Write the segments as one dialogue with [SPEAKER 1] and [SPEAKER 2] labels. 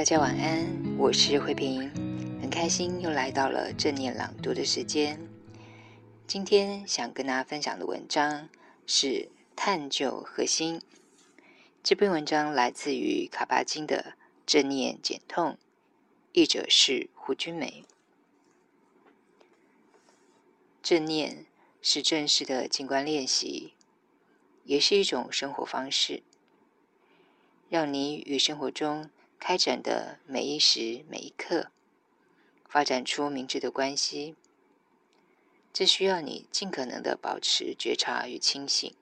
[SPEAKER 1] 大家晚安，我是慧萍，很开心又来到了正念朗读的时间。今天想跟大家分享的文章是《探究核心》。这篇文章来自于卡巴金的《正念减痛》，译者是胡君梅。正念是正式的静观练习，也是一种生活方式，让你与生活中开展的每一时每一刻，发展出明智的关系。这需要你尽可能的保持觉察与清醒，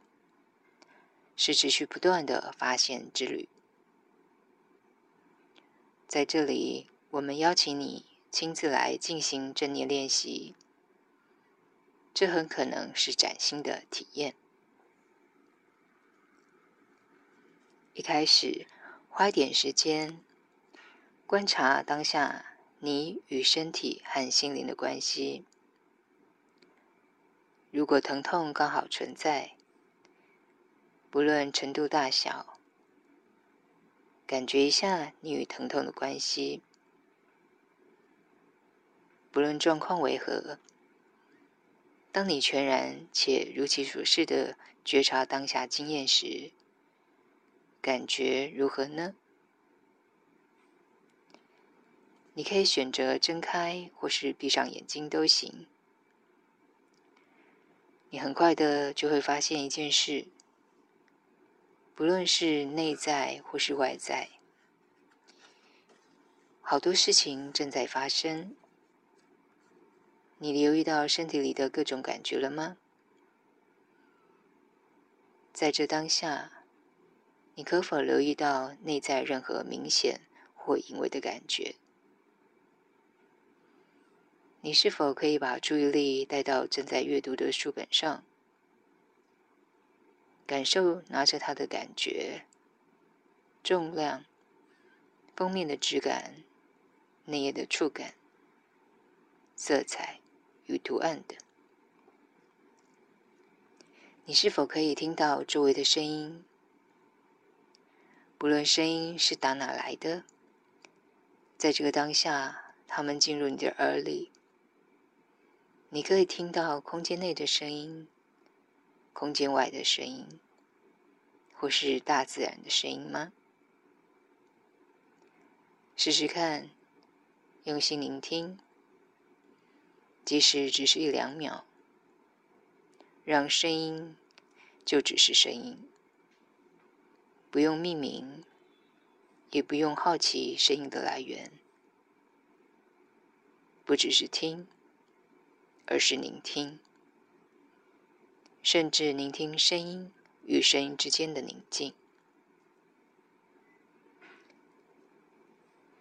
[SPEAKER 1] 是持续不断的发现之旅。在这里，我们邀请你亲自来进行正念练习，这很可能是崭新的体验。一开始，花一点时间。观察当下你与身体和心灵的关系。如果疼痛刚好存在，不论程度大小，感觉一下你与疼痛的关系。不论状况为何，当你全然且如其所是的觉察当下经验时，感觉如何呢？你可以选择睁开或是闭上眼睛都行。你很快的就会发现一件事，不论是内在或是外在，好多事情正在发生。你留意到身体里的各种感觉了吗？在这当下，你可否留意到内在任何明显或隐微的感觉？你是否可以把注意力带到正在阅读的书本上，感受拿着它的感觉、重量、封面的质感、内页的触感、色彩与图案等？你是否可以听到周围的声音？不论声音是打哪来的，在这个当下，它们进入你的耳里。你可以听到空间内的声音，空间外的声音，或是大自然的声音吗？试试看，用心聆听，即使只是一两秒，让声音就只是声音，不用命名，也不用好奇声音的来源，不只是听。而是聆听，甚至聆听声音与声音之间的宁静，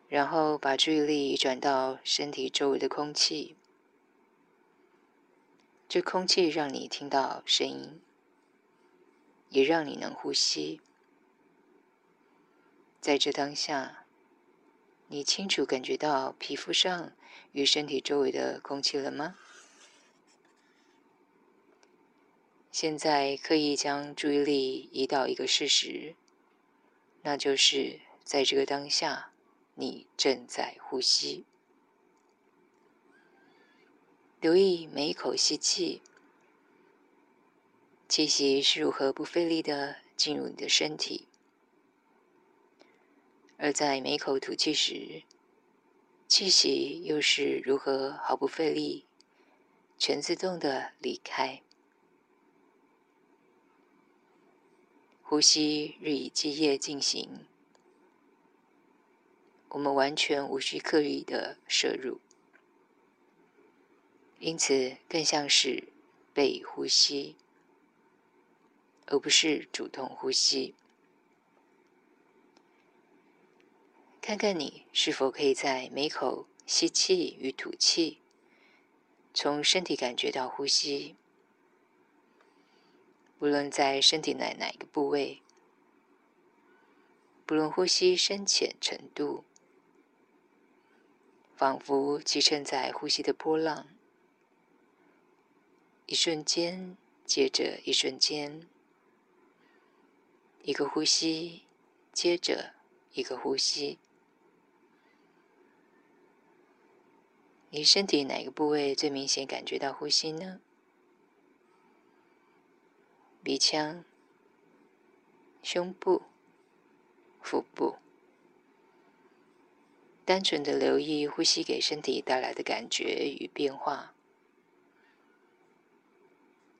[SPEAKER 1] 然后把注意力转到身体周围的空气。这空气让你听到声音，也让你能呼吸。在这当下，你清楚感觉到皮肤上与身体周围的空气了吗？现在可以将注意力移到一个事实，那就是在这个当下，你正在呼吸。留意每一口吸气，气息是如何不费力的进入你的身体；而在每一口吐气时，气息又是如何毫不费力、全自动的离开。呼吸日以继夜进行，我们完全无需刻意的摄入，因此更像是被呼吸，而不是主动呼吸。看看你是否可以在每口吸气与吐气，从身体感觉到呼吸，无论在身体的哪一个部位，不论呼吸深浅程度，仿佛骑乘在呼吸的波浪。一瞬间接着一瞬间，一个呼吸接着一个呼吸。你身体哪个部位最明显感觉到呼吸呢？鼻腔、胸部、腹部。单纯的留意呼吸给身体带来的感觉与变化。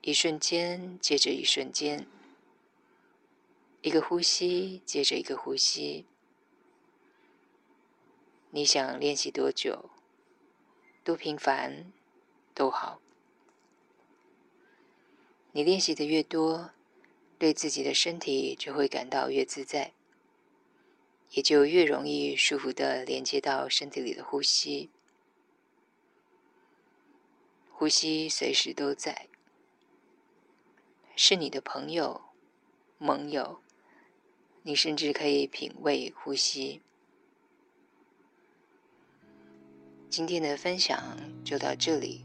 [SPEAKER 1] 一瞬间接着一瞬间，一个呼吸接着一个呼吸。你想练习多久？多频繁都好。你练习的越多，对自己的身体就会感到越自在，也就越容易舒服地连接到身体里的呼吸。呼吸随时都在。是你的朋友、盟友，你甚至可以品味呼吸。今天的分享就到这里，